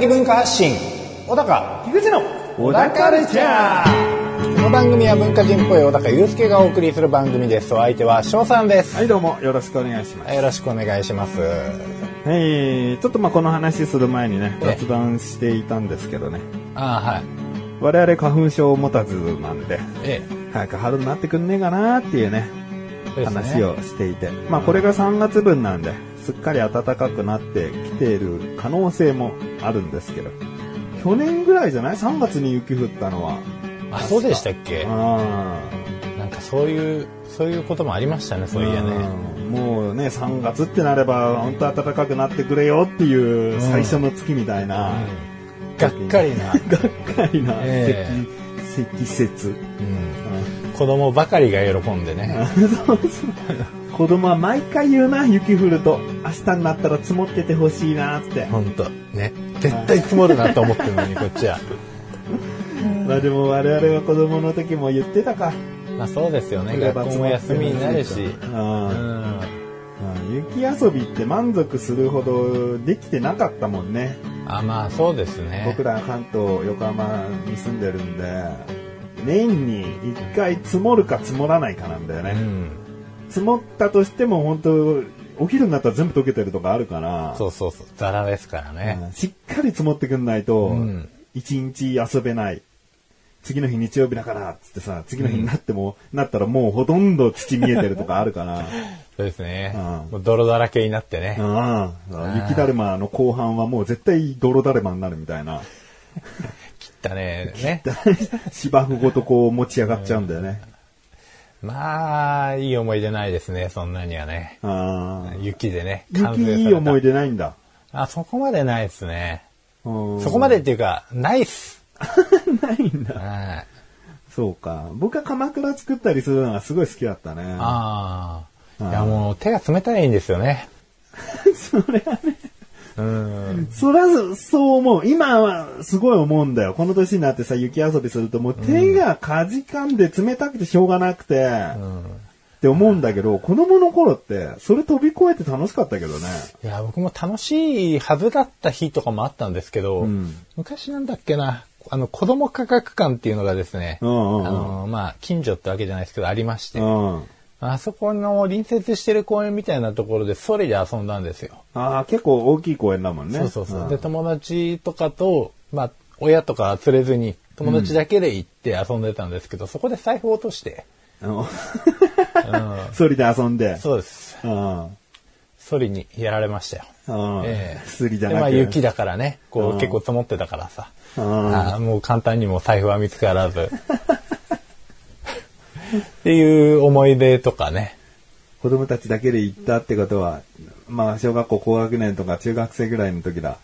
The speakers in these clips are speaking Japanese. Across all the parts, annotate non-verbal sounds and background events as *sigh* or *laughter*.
的文化発信。小高樋口の小高カルチャー。この番組は文化人っぽい小高祐介がお送りする番組です。お相手は翔さんです、はい、どうもよろしくお願いします。よろしくお願いします。はい、ちょっとまあこの話する前にね、ええ。雑談していたんですけどね、ああはい。我々花粉症持たずなんで、え早く春になってくんねえかなっていうね話をしていて、まあこれが3月分なんで、すっかり暖かくなってきている可能性もあるんですけど、去年ぐらいじゃない ?3 月に雪降ったのは。あそうでしたっけ？あなんかそういうそういうこともありましたねそういやね。うんもうね、3月ってなれば、本当暖かくなってくれよっていう最初の月みたいな、がっかりな、*laughs* がっかりなえ積、積雪。うん、子供ばかりが喜んでね *laughs* 子供は毎回言うな、雪降ると。明日になったら積もっててほしいなって。本当。ね。絶対積もるなと思ってるのにこっちは。まあでも我々は子供の時も言ってたか。まあそうですよね。学校も休みになるし。うん。うん。雪遊びって満足するほどできてなかったもんね。あまあそうですね。僕ら関東、横浜に住んでるんで、年に1回積もるか積もらないかなんだよね。うん積もったとしても本当お昼になったら全部溶けてるとかあるから、そうそうそう。ザラですからね。うん。しっかり積もってくんないとうん、一日遊べない。次の日日曜日だからっつってさ、次の日になっても、なったらもうほとんど土見えてるとかあるから、*laughs* そうですね。うん。泥だらけになってね。ああ雪だるまの後半はもう絶対泥だるまになるみたいな。*laughs* 切ったね。ね。*laughs* 芝生ごとこう持ち上がっちゃうんだよね。まあいい思い出ないですねそんなにはねああ雪でね雪いい思い出出ないんだ。あそこまでないですねそそこまでっていうかないっす *laughs* ないんだ。はいそうか。僕は鎌倉作ったりするのがすごい好きだったね。ああ。いやもう手が冷たいんですよね。*laughs* それはね。うん。そらず、そう思う。今はすごい思うんだよ。この年になってさ、雪遊びするともう手がかじかんで冷たくてしょうがなくて、って思うんだけど、子供の頃って、それ飛び越えて楽しかったけどね。いや、僕も楽しいはずだった日とかもあったんですけど、うん昔なんだっけな、あの、子供科学館っていうのがですね、うんうんうんあの、まあ、近所ってわけじゃないですけど、ありまして、うん。あそこの隣接してる公園みたいなところでソリで遊んだんですよ。ああ、結構大きい公園だもんね。そうそうそう。んで、友達とかと、まあ、親とか連れずに、友達だけで行って遊んでたんですけど、そこで財布を落として、うんソリで遊んで。そうです。うん。ソリにやられましたよ。うんええ薬じゃなまあ雪だからね、こうんう結構積もってたからさ、うんあーもう簡単にも財布は見つからず。っていう思い出とかね。子供たちだけで行ったってことは、まあ、小学校高学年とか中学生ぐらいの時だ。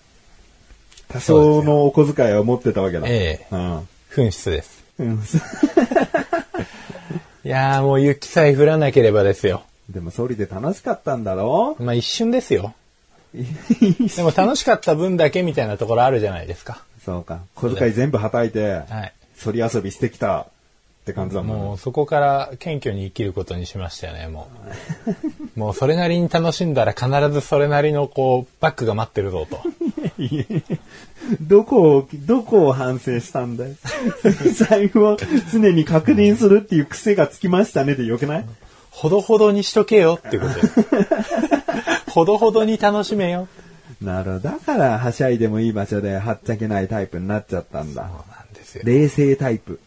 多少のお小遣いを持ってたわけだ。ええうん。紛失です。うん。*laughs* いやーもう雪さえ降らなければですよ。でも、ソリで楽しかったんだろ？まあ一瞬ですよ。*laughs* でも楽しかった分だけみたいなところあるじゃないですか。そうか。小遣い全部はたいて、はい。ソリ遊びしてきたって感じだもんね。もうそこから謙虚に生きることにしましたよね、もう。*laughs* もうそれなりに楽しんだら必ずそれなりのこう、バックが待ってるぞと。*laughs* どこを、どこを反省したんだよ。財布を常に確認するっていう癖がつきましたねでよくない？ほどほどにしとけよっていうことです。*laughs* ほどほどに楽しめよ。なるほど。だから、はしゃいでもいい場所ではっちゃけないタイプになっちゃったんだ。そうなんですよ。冷静タイプ。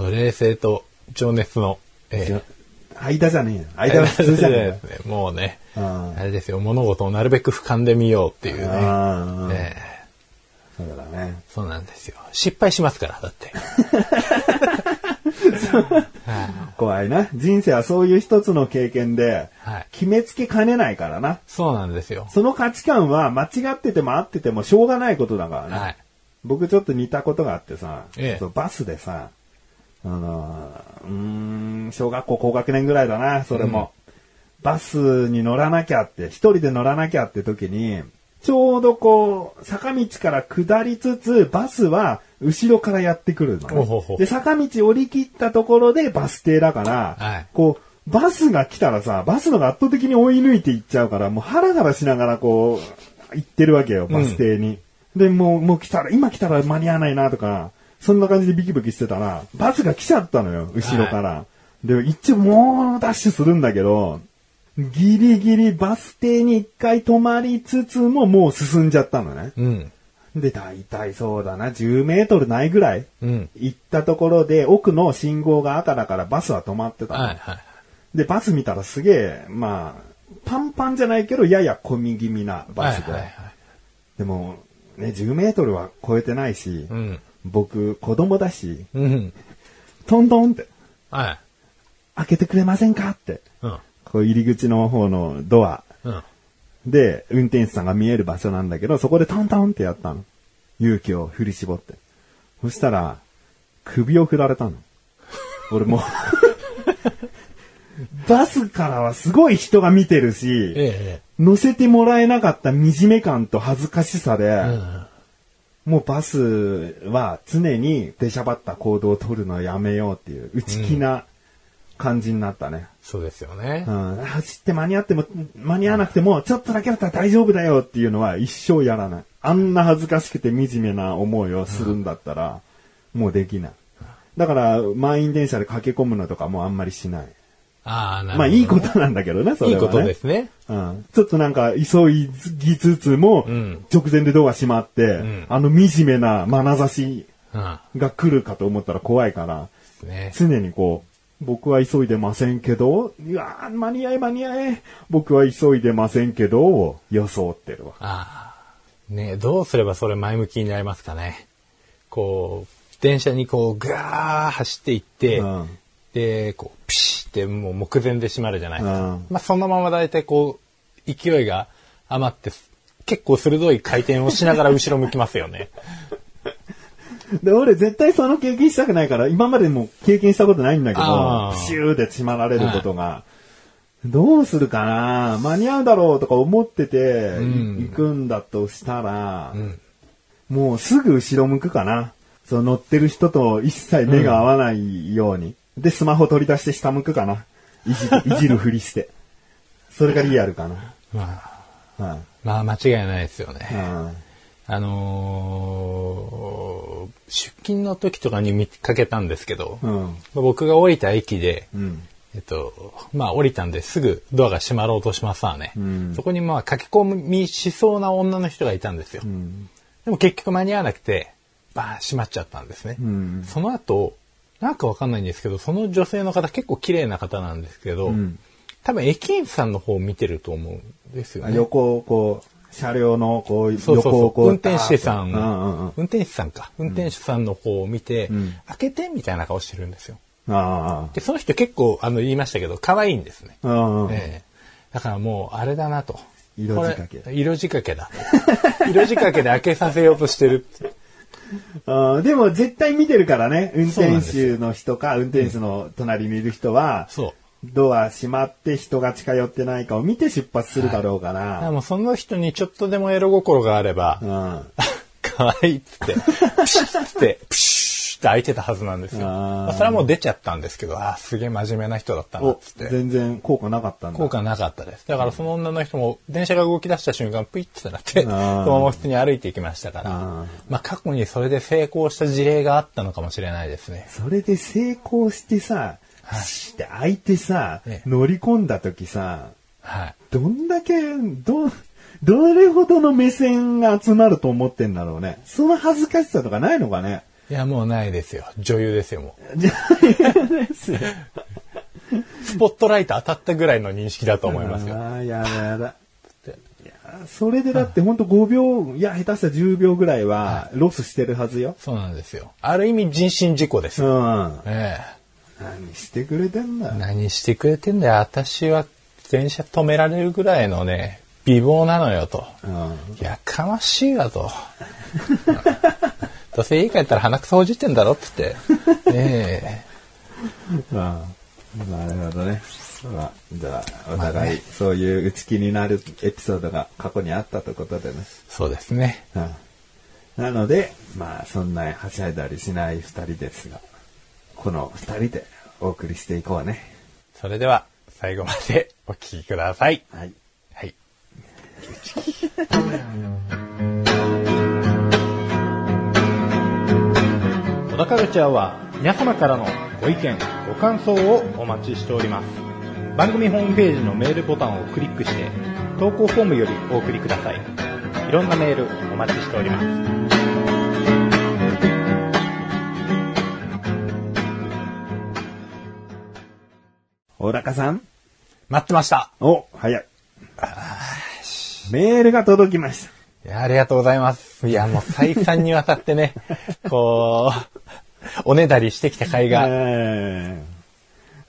そう、冷静と情熱の、ええ間じゃねえよ。間は普通じゃねえよ。ですねもうね、ああれですよ、物事をなるべく俯瞰で見ようっていうね。ええそうだね。そうなんですよ。失敗しますから、だって。*laughs* 怖いな。人生はそういう一つの経験ではい、決めつけかねないからな。そうなんですよ。その価値観は間違ってても合っててもしょうがないことだからね。はい。僕ちょっと似たことがあってさ、ええバスでさ、あのー、うーん、小学校高学年ぐらいだな、それも。バスに乗らなきゃって、一人で乗らなきゃって時に、ちょうどこう、坂道から下りつつ、バスは後ろからやってくるのね、ほうほ。で、坂道降り切ったところでバス停だから、はい。こう、バスが来たらさ、バスのが圧倒的に追い抜いていっちゃうから、もうハラハラしながらこう、行ってるわけよ、バス停に。で、もう、もう来たら、今来たら間に合わないなとか、そんな感じでビキビキしてたら、バスが来ちゃったのよ、後ろから。で、一応もうダッシュするんだけど、ギリギリバス停に一回止まりつつももう進んじゃったのね。うん。で、大体そうだな、10メートルないぐらいうん。行ったところで、奥の信号が赤だからバスは止まってたの。はいはい。で、バス見たらすげえ、まあ、パンパンじゃないけど、やや混み気味なバスで。はいはいはい。でも、ね、10メートルは超えてないし、うん。僕、子供だし、うん。トントンって、はい。開けてくれませんかって、うん。こう入り口の方のドアうん。で、運転手さんが見える場所なんだけど、そこでトントンってやったの。勇気を振り絞って。そしたら、首を振られたの。俺もう、*laughs* バスからはすごい人が見てるし、え乗せてもらえなかった惨め感と恥ずかしさで、え。うん。もうバスは常に出しゃばった行動を取るのをやめようっていう内気な感じになったね。そうですよねう。ん、走って間に合っても、間に合わなくても、ちょっとだけだったら大丈夫だよっていうのは一生やらない。あんな恥ずかしくて惨めな思いをするんだったら、もうできない。だから、満員電車で駆け込むのとかもあんまりしない。ああ、なるほど。まあいいことなんだけどね、それは、ね。いいことですね。うん。ちょっとなんか、急ぎつつも、うん直前でドア閉まって、んあの惨めな眼差しうん。が来るかと思ったら怖いから、ね。常にこう、僕は急いでませんけど、いやー間に合え間に合え、僕は急いでませんけど、を装ってるわ。ああ。ねどうすればそれ前向きになりますかね。こう、電車にこう、ガー走っていって、うんで、こう、ピシってもう目前で閉まるじゃないですか。うんまあそのまま大体こう、勢いが余って、結構鋭い回転をしながら後ろ向きますよね。*laughs* で、俺絶対その経験したくないから、今までも経験したことないんだけどプシューで閉まられることが、どうするかな間に合うだろうとか思ってて、ん行くんだとしたら、んもうすぐ後ろ向くかな。その乗ってる人と一切目が合わないように。で、スマホ取り出して下向くかな。いじ *laughs* いじるふりして。それがリアルかな。まあ、はいまあ間違いないですよね。うんあのー出勤の時とかに見かけたんですけど、うん。僕が降りた駅で、うん。えっと、まあ降りたんですぐドアが閉まろうとしますわね。んそこにまあ駆け込みしそうな女の人がいたんですよ。うん。でも結局間に合わなくて、バーン閉まっちゃったんですね。うん。その後、なんかわかんないんですけど、その女性の方結構綺麗な方なんですけど、ん多分駅員さんの方を見てると思うんですよね。横をこう、車両のこう、そうそうそう。う。運転手さん、うんうんうん。運転手さんか。運転手さんの方を見て、ん開けてみたいな顔してるんですよ。あで、その人結構、あの、言いましたけど、可愛いんですね。ええだからもう、あれだなと。色仕掛け色仕掛けだと。色仕掛けで開けさせようとしてる。あーでも絶対見てるからね。運転手の人か、運転手の隣にいる人は、そう。ドア閉まって人が近寄ってないかを見て出発するだろうからら。もうその人にちょっとでもエロ心があればう、ん。*laughs* 可愛いっつって、プシッつって、プシュって開いてたはずなんですよ。まあそれはもう出ちゃったんですけど、ああ、すげえ真面目な人だったなっおつって。全然効果なかったんだ。効果なかったです。だからその女の人も電車が動き出した瞬間、プイッてなって、そのまま普通に歩いていきましたからまあ過去にそれで成功した事例があったのかもしれないですね。それで成功してさ、シーって開いてさええ、乗り込んだ時さ、はい。どんだけ、ど、どれほどの目線が集まると思ってんだろうね。その恥ずかしさとかないのかね。いや、もうないですよ。女優ですよ、もじゃあ、ですよ。う。スポットライト当たったぐらいの認識だと思いますよ。ああ、やだやだ。いやそれでだってほんと5秒、いや、下手したら10秒ぐらいはロスしてるはずよ。そうなんですよ。ある意味人身事故ですうよ。ん。え何してくれてんだえ。何してくれてんだよ。私は電車止められるぐらいのね、美貌なのよと。うん。やかましいわと。*laughs* どうせ家帰ったら鼻くそほじってんだろっつって。*laughs* えああなるほどね。まあ、じゃあ、お互い、そういう内気になるエピソードが過去にあったということでね。えそうですね。うんなので、まあ、そんなはしゃいだりしない二人ですが、この二人でお送りしていこうね。それでは、最後までお聞きください。はい。はい。*laughs* 小田カルチャーは皆様からのご意見、ご感想をお待ちしております。番組ホームページのメールボタンをクリックして、投稿フォームよりお送りください。いろんなメールお待ちしております。小高さん待ってました。お、早い。メールが届きました。いや、ありがとうございます。いや、もう再三にわたってね、*laughs* こう、おねだりしてきた甲斐が。えー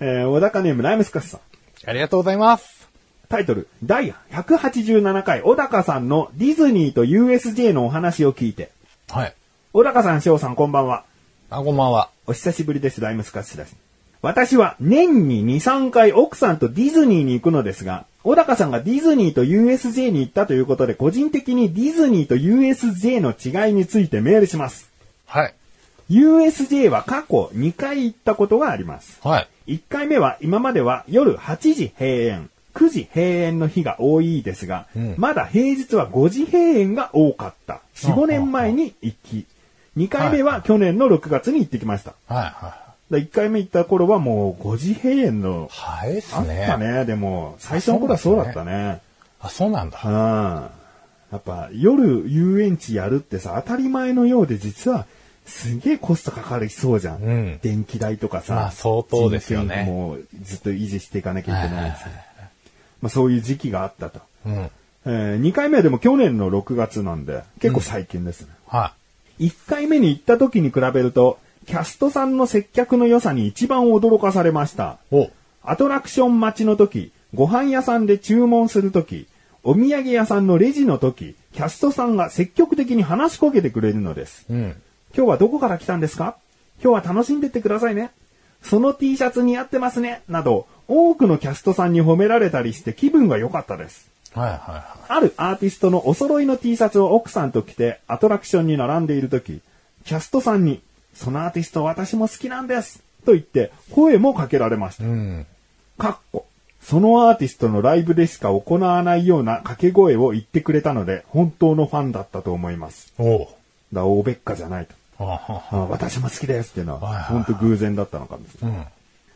えー小高ネームライムスカスさん。ありがとうございます。タイトル、第187回小高さんのディズニーと USJ のお話を聞いて、はい。小高さん、翔さん、こんばんは。あ、こんばんは。お久しぶりです、ライムスカッシュです。私は年に2、3回奥さんとディズニーに行くのですが、小高さんがディズニーと USJ に行ったということで、個人的にディズニーと USJ の違いについてメールします。はい。USJ は過去2回行ったことがあります。はい。1回目は今までは夜8時閉園、9時閉園の日が多いですが、うんまだ平日は5時閉園が多かった。4、5年前に行き、2回目は去年の6月に行ってきました。はい。はだ1回目行った頃はもう5時閉園のい。はいっすあっね。たね。でも、最初の頃はそうだったね。あ、そうなんだ。うん。やっぱ夜遊園地やるってさ、当たり前のようで実はすげえコストかかりそうじゃん。うん電気代とかさ。まあ相当ですよねもずっと維持していかなきゃいけないし。まあそういう時期があったと。うん。えー、2回目はでも去年の6月なんで、結構最近ですね。は1回目に行った時に比べると、キャストさんの接客の良さに一番驚かされました。アトラクション待ちの時、ご飯屋さんで注文する時、お土産屋さんのレジの時、キャストさんが積極的に話しかけてくれるのです。うん。今日はどこから来たんですか？今日は楽しんでってくださいね。その T シャツ似合ってますね。など、多くのキャストさんに褒められたりして気分が良かったです。はいはいはあるアーティストのお揃いの T シャツを奥さんと着てアトラクションに並んでいる時、キャストさんに、そのアーティスト私も好きなんです。と言って声もかけられましたい。。うん。かっこ。そのアーティストのライブでしか行わないような掛け声を言ってくれたので、本当のファンだったと思います。おう。だ、大べっかじゃないと。はははあ私も好きですっていうのは、本当偶然だったのかもしれない。うん。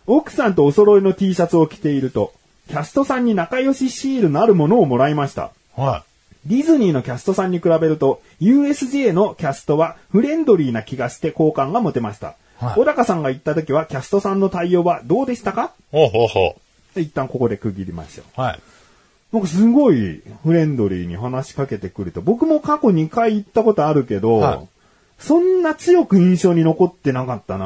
奥さんとお揃いの T シャツを着ていると、キャストさんに仲良しシールなるものをもらいました。はディズニーのキャストさんに比べると、USJ のキャストはフレンドリーな気がして好感が持てました。はい小高さんが言った時はキャストさんの対応はどうでしたか？い。ほうほうほで一旦ここで区切りましょう。う。はい。僕すごいフレンドリーに話しかけてくると、僕も過去2回行ったことあるけど、はいそんな強く印象に残ってなかったな。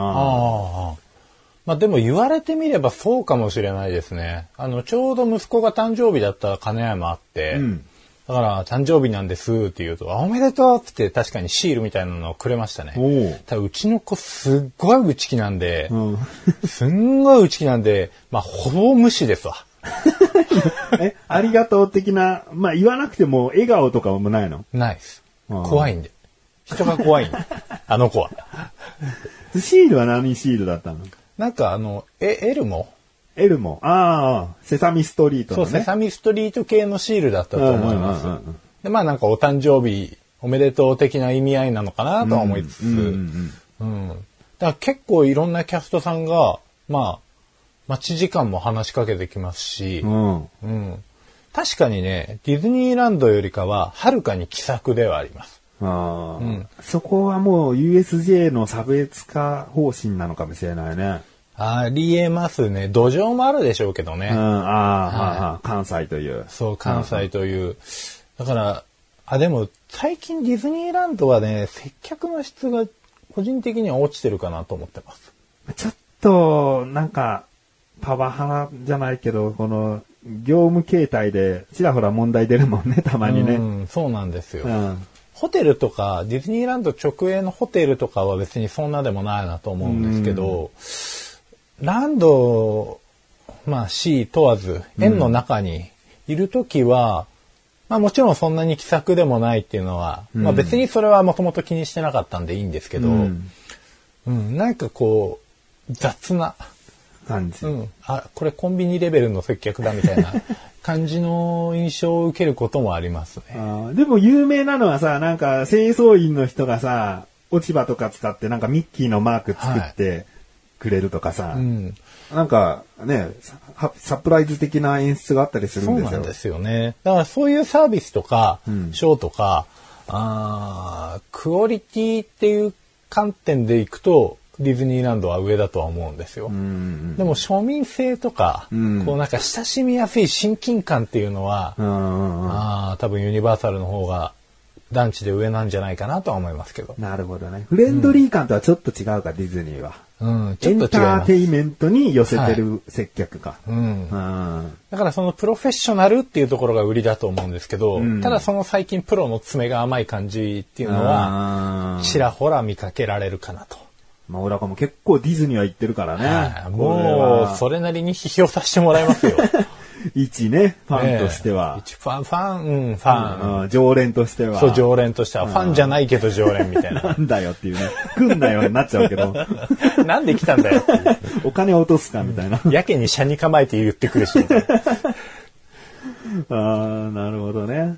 まあでも言われてみればそうかもしれないですね。あの、ちょうど息子が誕生日だった金山あって、うんだから誕生日なんですって言うと、あおめでとうって確かにシールみたいなのをくれましたね。ただうちの子すっごい内気なんで、うん。*laughs* すんごい内気なんで、まあほぼ無視ですわ。*laughs* え、ありがとう的な、まあ言わなくても笑顔とかもないの？ないです。怖いんで。人が怖いんで。あの子は。*laughs* シールは何シールだったの？なんかあの、え、エルモエルモ。ああ、セサミストリートそう、のね。セサミストリート系のシールだったと思いますうんうんうんうん。で、まあなんかお誕生日おめでとう的な意味合いなのかなとは思いつつ、うんうんうんだから結構いろんなキャストさんが、まあ、待ち時間も話しかけてきますし、うん。うん。うん確かにね、ディズニーランドよりかは、はるかに気さくではあります。ああ、んそこはもう USJ の差別化方針なのかもしれないね。ありえますね。土壌もあるでしょうけどね。うん、ああ、関西という。そう、関西という。だから、あ、でも、最近ディズニーランドはね、接客の質が個人的には落ちてるかなと思ってます。ちょっと、なんか、パワハラじゃないけど、この、業務形態で、ちらほら問題出るもんね、*laughs* たまにね。うん、そうなんですよ。うん。ホテルとか、ディズニーランド直営のホテルとかは別にそんなでもないなと思うんですけど、ランド、まあ C 問わず、園の中にいるときは、まあもちろんそんなに気さくでもないっていうのは、まあ別にそれはもともと気にしてなかったんでいいんですけど、うん。うん、なんかこう、雑な、感じ。うん、あ、これコンビニレベルの接客だみたいな感じの印象を受けることもありますね。あーでも有名なのはさ、なんか清掃員の人がさ、落ち葉とか使ってなんかミッキーのマーク作ってくれるとかさ、うん。なんかね、ササプライズ的な演出があったりするそんですよ。うなんですよね。だからそういうサービスとか、うんショーとか、あークオリティっていう観点でいくと、ディズニーランドは上だとは思うんですよ。うんでも庶民性とか、うんこうなんか親しみやすい親近感っていうのは、あー多分ユニバーサルの方が団地で上なんじゃないかなとは思いますけど。なるほどね。フレンドリー感とはちょっと違うか、ディズニーは。うん、ちエンょっと違います。ターテイメントに寄せてる接客か。うんうんだからそのプロフェッショナルっていうところが売りだと思うんですけど、うんただその最近プロの爪が甘い感じっていうのは、ちらほら見かけられるかなと。まあ、俺らも結構ディズニーは行ってるからね。はいこれもはう、それなりに批評させてもらいますよ。*laughs* *laughs* 一ね、ファンとしてええは。一ファン、ファン、うん、ファン。うん常連としては。そう、常連としては、ファンじゃないけど常連みたいなな。んだよっていうね。来んなよになっちゃうけど、*laughs* なんで来たんだよ。お金落とすかみたいな。やけに車に構えて言ってくるし。*laughs* ああ、なるほどね。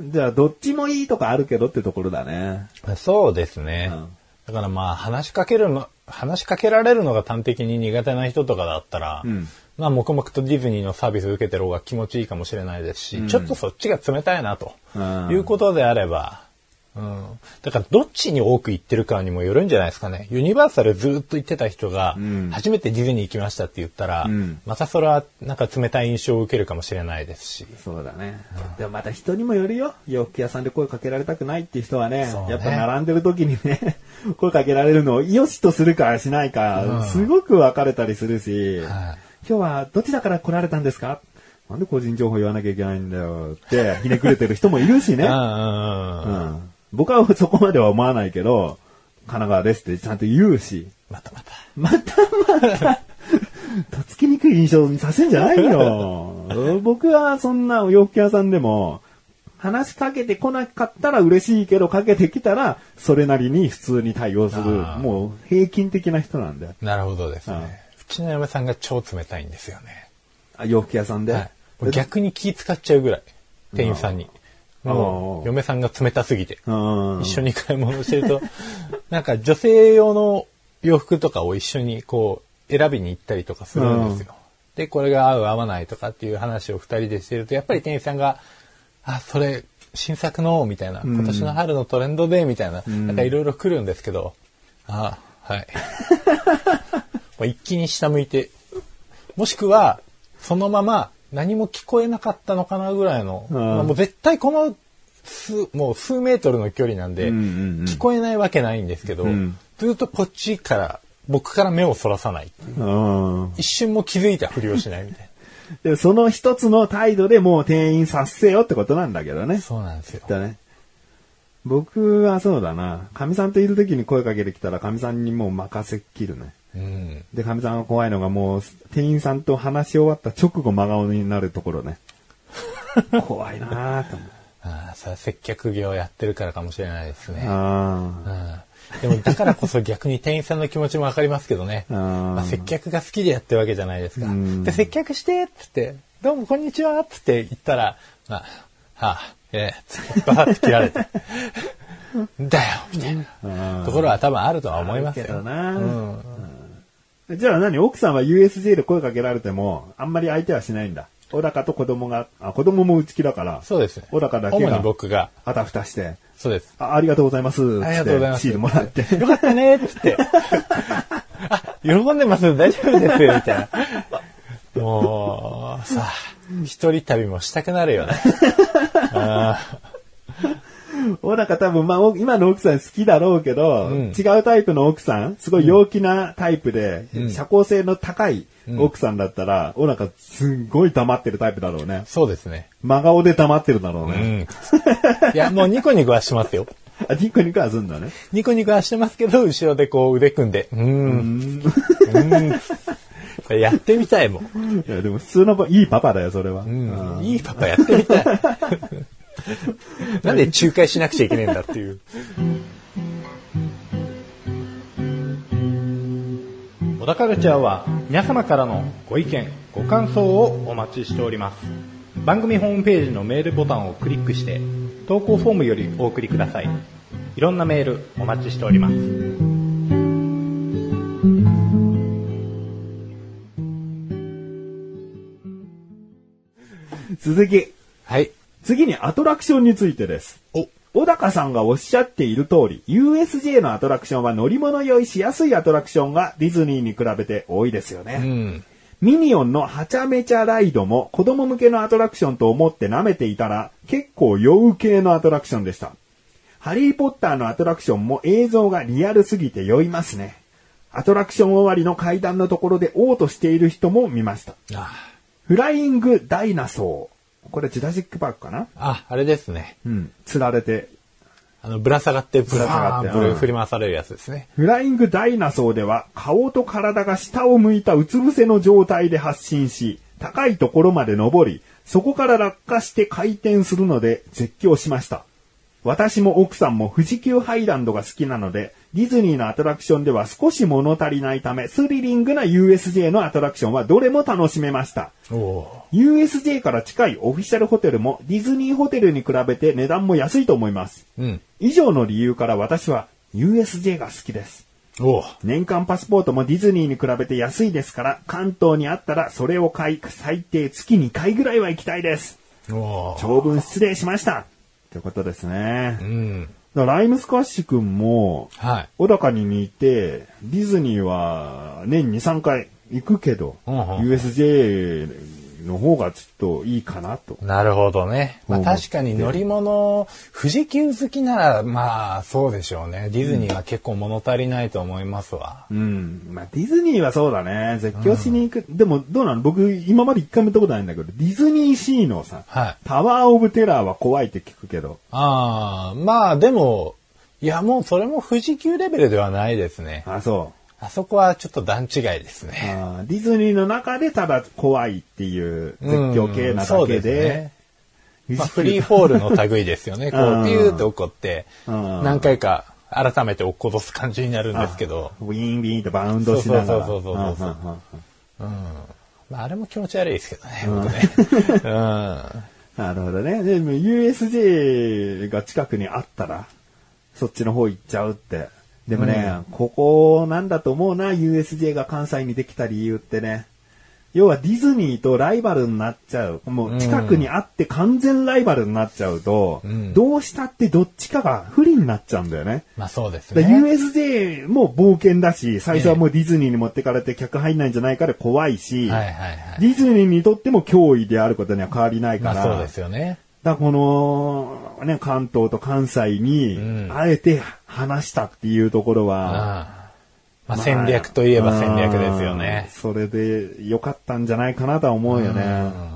じゃあ、どっちもいいとかあるけどってところだね。そうですね。うんだからまあ、話しかけるの、話しかけられるのが端的に苦手な人とかだったら、うんまあ、黙々とディズニーのサービス受けてる方が気持ちいいかもしれないですし、ちょっとそっちが冷たいなと、うんいうことであれば、うん。だから、どっちに多く行ってるかにもよるんじゃないですかね。ユニバーサルずっと行ってた人がん、初めてディズニー行きましたって言ったら、うんまたそれはなんか冷たい印象を受けるかもしれないですし。そうだね。でもまた人にもよるよ。洋服屋さんで声かけられたくないっていう人はね、ねやっぱ並んでる時にね、*laughs* 声かけられるのを良しとするかしないか、すごく分かれたりするし、は今日はどちらから来られたんですか？なんで個人情報言わなきゃいけないんだよって、ひねくれてる人もいるしね。*laughs* 僕はそこまでは思わないけど、神奈川ですってちゃんと言うし、またまた。またまた、*laughs* とっつきにくい印象にさせんじゃないよ。僕はそんなお洋服屋さんでも、話しかけてこなかったら嬉しいけど、かけてきたら、それなりに普通に対応する、もう平均的な人なんだよ。なるほどですね。ちの嫁さんが超冷たいんですよね。あ洋服屋さんで？はい、逆に気使っちゃうぐらい、店員さんに。もう、嫁さんが冷たすぎて。うん一緒に買い物してると、*laughs* なんか女性用の洋服とかを一緒にこう、選びに行ったりとかするんですよ。で、これが合う合わないとかっていう話を二人でしてると、やっぱり店員さんが、あ、それ、新作の、みたいな、今年の春のトレンドで、みたいな、なんかいろいろ来るんですけど、あ、はい。*laughs* もう一気に下向いて、もしくは、そのまま何も聞こえなかったのかなぐらいの、うんまあもう絶対この数、もう数メートルの距離なんで、うんうんうん聞こえないわけないんですけど、んずっとこっちから、僕から目をそらさない一瞬も気づいたふりをしないみたい *laughs* でその一つの態度でもう店員させよってことなんだけどねな。。そうなんですよ。だね。僕はそうだな。神さんといる時に声かけてきたら神さんにもう任せっきるね。うん。で、神さんが怖いのがもう店員さんと話し終わった直後真顔になるところね。*laughs* 怖いなぁと思う。ああ、さ接客業やってるからかもしれないですね。あうん、でもだからこそ逆に店員さんの気持ちもわかりますけどね。あーまあ、接客が好きでやってるわけじゃないですか。うんで、接客してっつって、どうもこんにちはっつって言ったら、まあ、はあ、ええ、つってバーって切られて。*laughs* だよみたいなところは多分あるとは思いますよ。けどなうんあ。じゃあ何奥さんは USJ で声かけられても、あんまり相手はしないんだ。小高と子供が、あ、子供も内気だから、そうですね。小高だけが主に僕が、あたふたして、そうです。あありがとうございます。つってありがとうございます。シールもらって。よかったねっつって。*laughs* あ、喜んでます大丈夫ですみたいな。もう、さあ、一人旅もしたくなるよね。*laughs* あ *laughs* 小高多分、まあ、お今の奥さん好きだろうけど、うん違うタイプの奥さん、すごい陽気なタイプで、うん社交性の高い奥さんだったら、小高すんごい黙ってるタイプだろうねー。そうですね。真顔で黙ってるだろううね。ん。いや、もうニコニコはしますよ。*laughs* あ、ニコニコはすんだね。ニコニコはしてますけど、後ろでこう腕組んで、うーん。うーん。やってみたいもん。いや、でも普通のパいいパパだよ、それは。うん。いいパパやってみたい。*laughs* *laughs* なんで仲介しなくちゃいけないんだっていう。小田カルチャーは皆様からのご意見、ご感想をお待ちしております。番組ホームページのメールボタンをクリックして、投稿フォームよりお送りください。いろんなメールお待ちしております。続き。はい。次にアトラクションについてです。お、小高さんがおっしゃっている通り、USJ のアトラクションは乗り物酔いしやすいアトラクションがディズニーに比べて多いですよね。うん。ミニオンのはちゃめちゃライドも子供向けのアトラクションと思って舐めていたら結構酔う系のアトラクションでした。ハリーポッターのアトラクションも映像がリアルすぎて酔いますね。アトラクション終わりの階段のところで嘔吐している人も見ました。あフライングダイナソー。これジュラシックパークかな？あ、あれですね。うん。釣られてあの、ぶら下がって、ぶら下がってぶうん振り回されるやつですね。フライングダイナソーでは顔と体が下を向いたうつ伏せの状態で発進し、高いところまで登り、そこから落下して回転するので絶叫しました。私も奥さんも富士急ハイランドが好きなので、ディズニーのアトラクションでは少し物足りないため、スリリングな USJ のアトラクションはどれも楽しめました。USJ から近いオフィシャルホテルもディズニーホテルに比べて値段も安いと思います。ー。うん。以上の理由から私は USJ が好きです。年間パスポートもディズニーに比べて安いですから、関東にあったらそれを買い、最低月2回ぐらいは行きたいです。長文失礼しました。ってことですね。うん。だからライムスカッシュ君も、はい。小高に似て、ディズニーは年に3回行くけど、うんうん USJ の方がちょっといいかなと。なるほどね。まあうん確かに乗り物、富士急好きなら、まあそうでしょうね。ディズニーは結構物足りないと思いますわ。うん。まあ、ディズニーはそうだね。絶叫しに行く。でも、どうなの？僕、今まで一回も行ったことないんだけど、ディズニーシーのさ、はい。タワーオブテラーは怖いって聞くけど。ああ、まあでも、いやもうそれも富士急レベルではないですね。あ、そあそこはちょっと段違いですう。ね。あーディズニーの中でただ怖いっていう絶叫系なだけそうですで、ねまあ、フリーフォールの類ですよね。*laughs* こう、うんピューって起こって、うん何回か改めて落っことす感じになるんですけど、ウィーンウィーンとバウンドしながら。そうそうそうそうそううんうんうんうん。まあ、あれも気持ち悪いですけどね、僕ね。うん。なるほどね。でも USJ が近くにあったら、そっちの方行っちゃうって。でもね、ここなんだと思うな、USJ が関西にできた理由ってね。要はディズニーとライバルになっちゃう。もう近くにあって完全ライバルになっちゃうと、うんどうしたってどっちかが不利になっちゃうんだよね。まあそうですね。USJ も冒険だし、最初はもうディズニーに持ってかれて客入んないんじゃないかで怖いし、はいはいはい。ディズニーにとっても脅威であることには変わりないから、まあそうですよね。だからこの、ね、関東と関西にう、んあえて話したっていうところうん。は、まあ戦略といえば戦略ですよねうん。それで良かったんじゃないかなとは思うよね。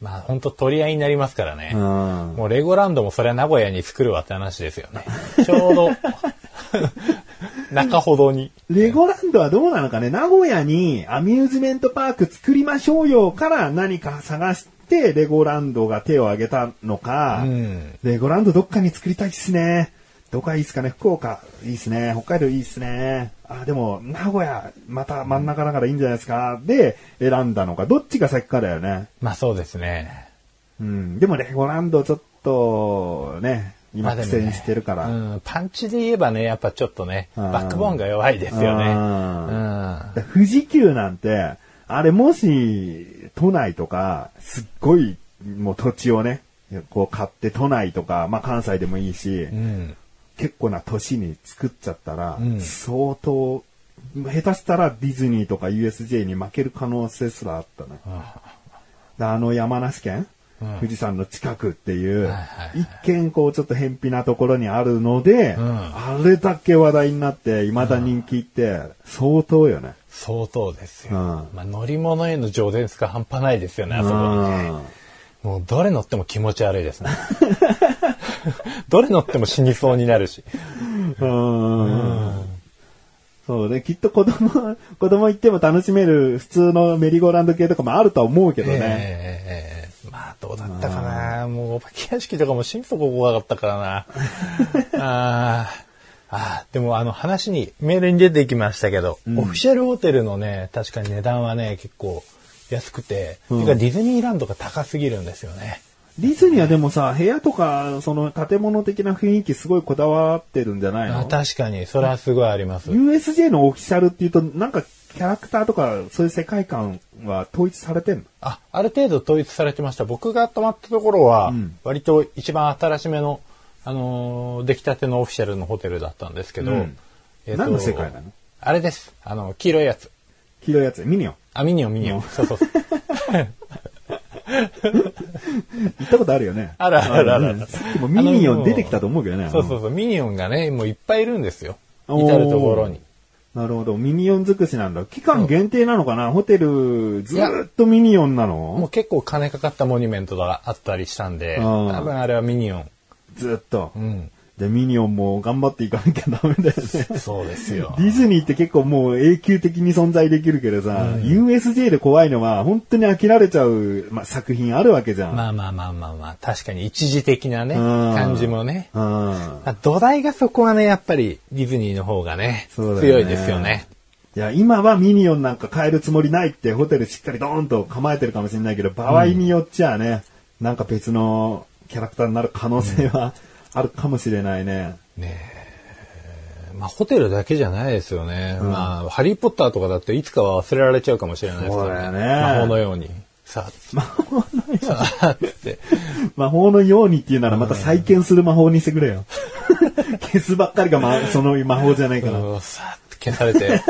まあ本当取り合いになりますからね。うん。もうレゴランドもそれは名古屋に作るわって話ですよね。*laughs* ちょうど、*laughs* 中ほどに。レゴランドはどうなのかね名古屋にアミューズメントパーク作りましょうよから何か探してレゴランドが手を挙げたのか、うん。レゴランドどっかに作りたいっすね。どこがいいっすかね？福岡いいっすね。北海道いいっすね。あ、でも、名古屋、また真ん中だからいいんじゃないですか。で、選んだのか。どっちが先かだよね。まあそうですね。うん。でもレゴランドちょっと、ね、今苦戦してるから。うん、パンチで言えばね、やっぱちょっとね、うんバックボーンが弱いですよね。ううん富士急なんて、あれもし、都内とか、すっごい、もう土地をね、こう買って都内とか、まあ関西でもいいし、うん。結構な都市に作っちゃったら、うん相当、下手したらディズニーとか USJ に負ける可能性すらあったね。であの山梨県、うん富士山の近くっていう、はいはいはい一見こうちょっと偏僻なところにあるので、んあれだけ話題になって、未だ人気って相当よね。相当ですよ。うんまあ乗り物への情熱が半端ないですよね、あそこはね。もうどれ乗っても気持ち悪いですね。*laughs* *laughs* どれ乗っても死にそうになるし。うん。うんそうね、きっと子供、*laughs* 子供行っても楽しめる普通のメリーゴーランド系とかもあるとは思うけどね。ええええまあ、どうだったかな。もう、お化け屋敷とかも心底怖かったからな。*laughs* あーあー、でもあの話に、メールに出てきましたけど、オフィシャルホテルのね、確かに値段はね、結構安くて、うんてかディズニーランドが高すぎるんですよね。ディズニーはでもさ、部屋とか、その建物的な雰囲気すごいこだわってるんじゃないあの確かに、それはすごいあります。?USJ のオフィシャルっていうと、なんかキャラクターとか、そういう世界観は統一されてんの？あ、ある程度統一されてました。僕が泊まったところは、ん割と一番新しめの、あのー出来たてのオフィシャルのホテルだったんですけど、うんえっと何の世界なの？あれです。あの、黄色いやつ。黄色いやつ、ミニオン。あ、ミニオン、ミニオン。そうそうそう。*laughs* *laughs* 行ったことあるよね。あるあるあるあるうんさっきもミニオン出てきたと思うけどね。そうそうそう。ミニオンがね、もういっぱいいるんですよ。至るところに。なるほど。ミニオン尽くしなんだ。期間限定なのかな？ホテル、ずーっとミニオンなもうの結構金かかったモニュメントがあったりしたんで、うん多分あれはミニオン。ずーっと。うん。じゃあミニオンも頑張っていかなきゃダメだよね。そうですよデ。ィズニーって結構もう永久的に存在できるけどさ、USJ で怖いのは本当に飽きられちゃう、まあ、作品あるわけじゃん。まあまあまあまあまあ、確かに一時的なね、うん感じもね。うん。まあ土台がそこはね、やっぱりディズニーの方がね、ね強いですよね。いや、今はミニオンなんか変えるつもりないってホテルしっかりドーンと構えてるかもしれないけど、場合によっちゃね、なんか別のキャラクターになる可能性はあるかもしれないね。ねえまあホテルだけじゃないですよね。まあ、ハリーポッターとかだっていつかは忘れられちゃうかもしれないですからね。ね魔法のように。さあ、魔法のように。魔法のようにっていうならまた再建する魔法にしてくれよ。*laughs* 消すばっかりが、ま、その魔法じゃないから。うんさあって消されて。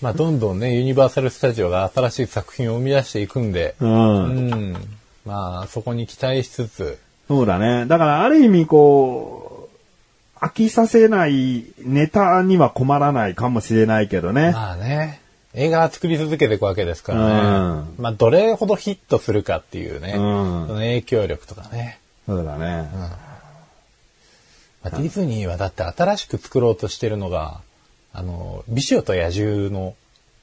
まあ、どんどんね、ユニバーサル・スタジオが新しい作品を生み出していくんで、う。うんん。まあ、そこに期待しつつ、そうだね。だからある意味こう、飽きさせないネタには困らないかもしれないけどね。まあね、映画は作り続けていくわけですからね。うまあ、どれほどヒットするかっていうね、うんその影響力とかね。そうだね。まあ、ディズニーはだって新しく作ろうとしてるのが、あの、美女と野獣の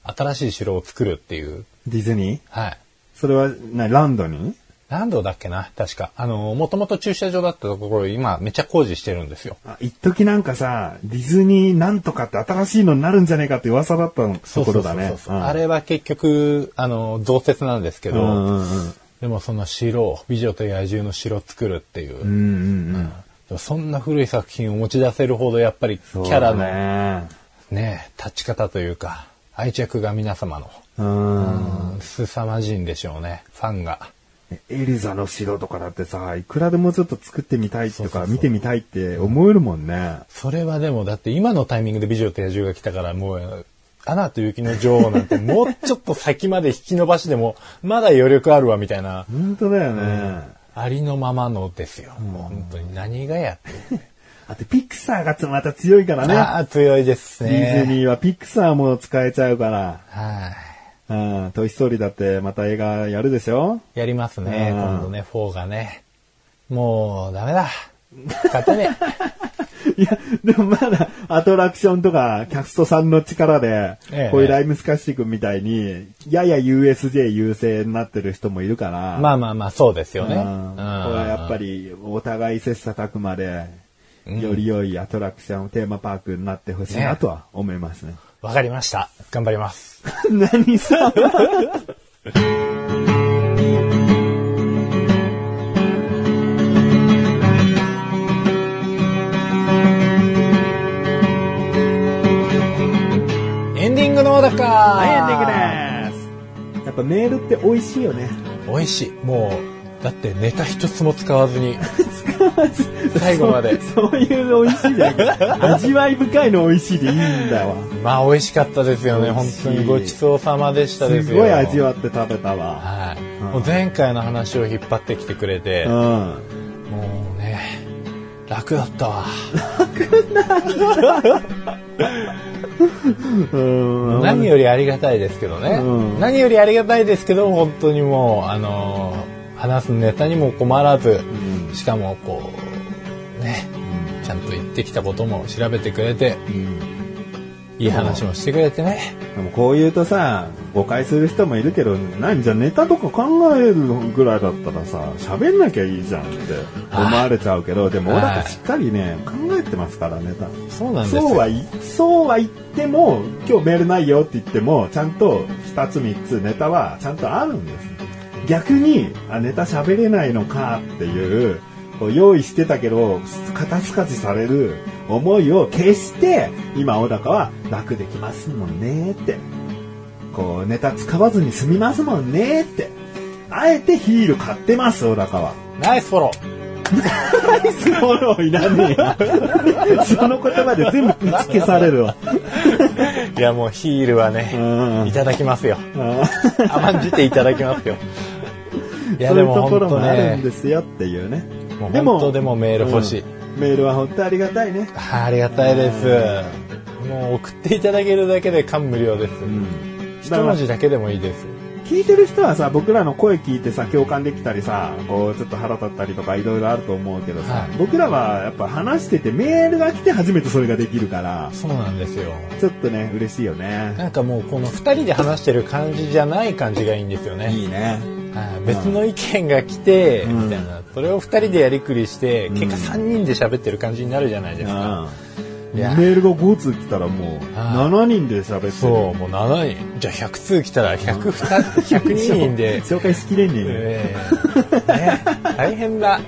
新しい城を作るっていう、ディズニー？はい。それは、な、ランドに？何度だっけな？確か。あの、もともと駐車場だったところ、今めっちゃ工事してるんですよ。あ、一時なんかさ、ディズニーなんとかって新しいのになるんじゃねえかって噂だったところだね。うんあれは結局、あの、増設なんですけど、うんうんうん。でもその城、美女と野獣の城を作るっていう、うんうんうん。そんな古い作品を持ち出せるほどやっぱりキャラのだねね。立ち方というか、愛着が皆様の、うん。うん、凄まじいんでしょうね、ファンが。エリザの城とかだってさ、いくらでもちょっと作ってみたいとか見てみたいって思えるもんね。それはでもだって今のタイミングで美女と野獣が来たからもう、アナと雪の女王なんて *laughs* もうちょっと先まで引き伸ばしでもまだ余力あるわみたいな、本当だよね。ありのままのですよ。もう本当に何がやって。*laughs* あとピクサーがつまた強いからね。ああ、強いですデね。ィズニーはピクサーも使えちゃうから。はい。うん、トイストーリーだってまた映画やるでしょ？やりますね、うん今度ね、4がね。もう、ダメだ。勝てね *laughs* いや、でもまだアトラクションとかキャストさんの力で、ええこういうライムスカッシュ君みたいに、やや USJ 優勢になってる人もいるから。まあまあまあ、そうですよね。うんこれはやっぱりお互い切磋琢磨で、より良いアトラクション、テーマパークになってほしいなとは思いますね。わかりました。頑張ります。*laughs* 何さエンディングのだかはい、エンディングです。やっぱメールって美味しいよね。美味しい。もう、だってネタ一つも使わずに、*laughs* 最後まで。そういう美味しいじゃん。味わい深いの美味しいでいいんだわ。まあ美味しかったですよね。本当にごちそうさまでしたです。ごい味わって食べたわ。はい。うんもう前回の話を引っ張ってきてくれて、うん。もうね、楽だったわ。うん *laughs* 何よりありがたいですけどね。うん何よりありがたいですけど、本当にもう、あのー話すネタにも困らず、んしかもこう、ね、ちゃんと言ってきたことも調べてくれて、いい話もしてくれてね。でもこう言うとさ、誤解する人もいるけど、何じゃあネタとか考えるぐらいだったらさ、喋んなきゃいいじゃんって思われちゃうけど、でも小高しっかりね、考えてますから、ネタ。そうなんですよ。そうはい、そうは言っても、今日メールないよって言っても、ちゃんと2つ3つネタはちゃんとあるんです。逆に、あ、ネタ喋れないのかっていう、こう用意してたけど、肩透かしされる思いを消して、今小高は楽できますもんねって。こう、ネタ使わずに済みますもんねって。あえてヒール買ってます、小高は。ナイスフォロナイスフォローいらねえよ。その言葉で全部打ち消されるわ。ー。いや、もうヒールはね、うんいただきますよ。あ甘んじていただきますよ。そういうところもあるんねで、すよっていうね。もう本当でもメール欲しい。うんメールは本当ありがたいね。あありがたいです。もう送っていただけるだけで感無量です。一文字だけでもいいです。聞いてる人はさ、僕らの声聞いてさ、共感できたりさ、こう、ちょっと腹立ったりとかいろいろあると思うけどさ、はい僕らはやっぱ話しててメールが来て初めてそれができるから、そうなんですよ。ちょっとね、嬉しいよね。なんかもうこの二人で話してる感じじゃない感じがいいんですよね。いいね。はい別の意見が来て、うんみたいな。それを二人でやりくりして、ん結果三人で喋ってる感じになるじゃないですか。メールが5通来たらもう、はい7人で喋ってる。そう、もう7人。じゃあ100通来たら100、100人で。*laughs* 紹介しきれんねえよええ *laughs* ね、大変だ。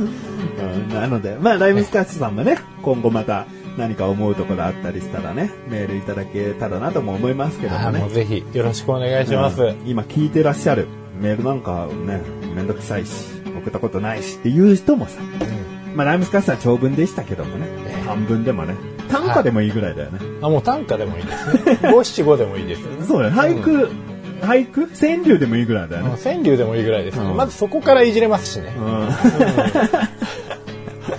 うんなので、まあ、ライムスカッシュさんもね、今後また何か思うところあったりしたらね、メールいただけたらなとも思いますけどもね。もうぜひよろしくお願いします。うん今聞いてらっしゃるメールなんかね、めんどくさいし、送ったことないしっていう人もさ、まあ、ライムスカッシュは長文でしたけどもね、ええ短文でもね、短歌でもいいぐらいだよね。あ、もう短歌でもいいですね。*laughs* 五七五でもいいです。そうね、俳句、俳句？川柳でもいいぐらいだよね。川柳でもいいぐらいです、うんまずそこからいじれますしね。うん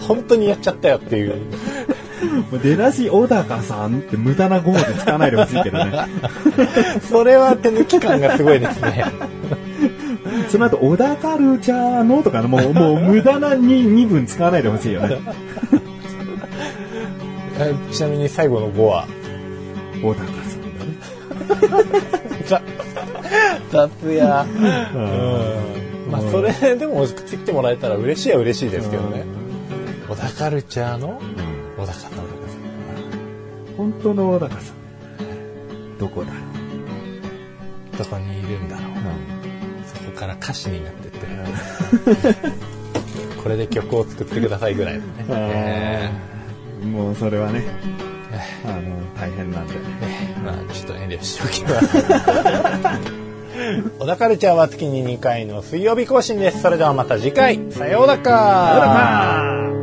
*laughs* 本当にやっちゃったよっていう。もう出だし小高さんって無駄な語で使わないでほしいけどね。*laughs* それは手抜き感がすごいですね。*laughs* その後、小田カルチャーのとかの、もう、もう無駄な 2, 2分使わないでほしいよね。え *laughs* ちなみに最後の5は、小高さんだね。ざ雑や。うん。まあ、それでも送ってきてもらえたら嬉しいは嬉しいですけどね。小田カルチャーの？小田さん。本当の小高さん。どこだ？ろどこにいるんだろう。う。そこから歌詞になってって。*laughs* これで曲を作ってくださいぐらいのね。えもうそれはね、あの、大変なんで。ーねまあ、ちょっと遠慮しておきます。*laughs* 小田カルチャーは月に2回の水曜日更新です。それではまた次回。さようなら。小高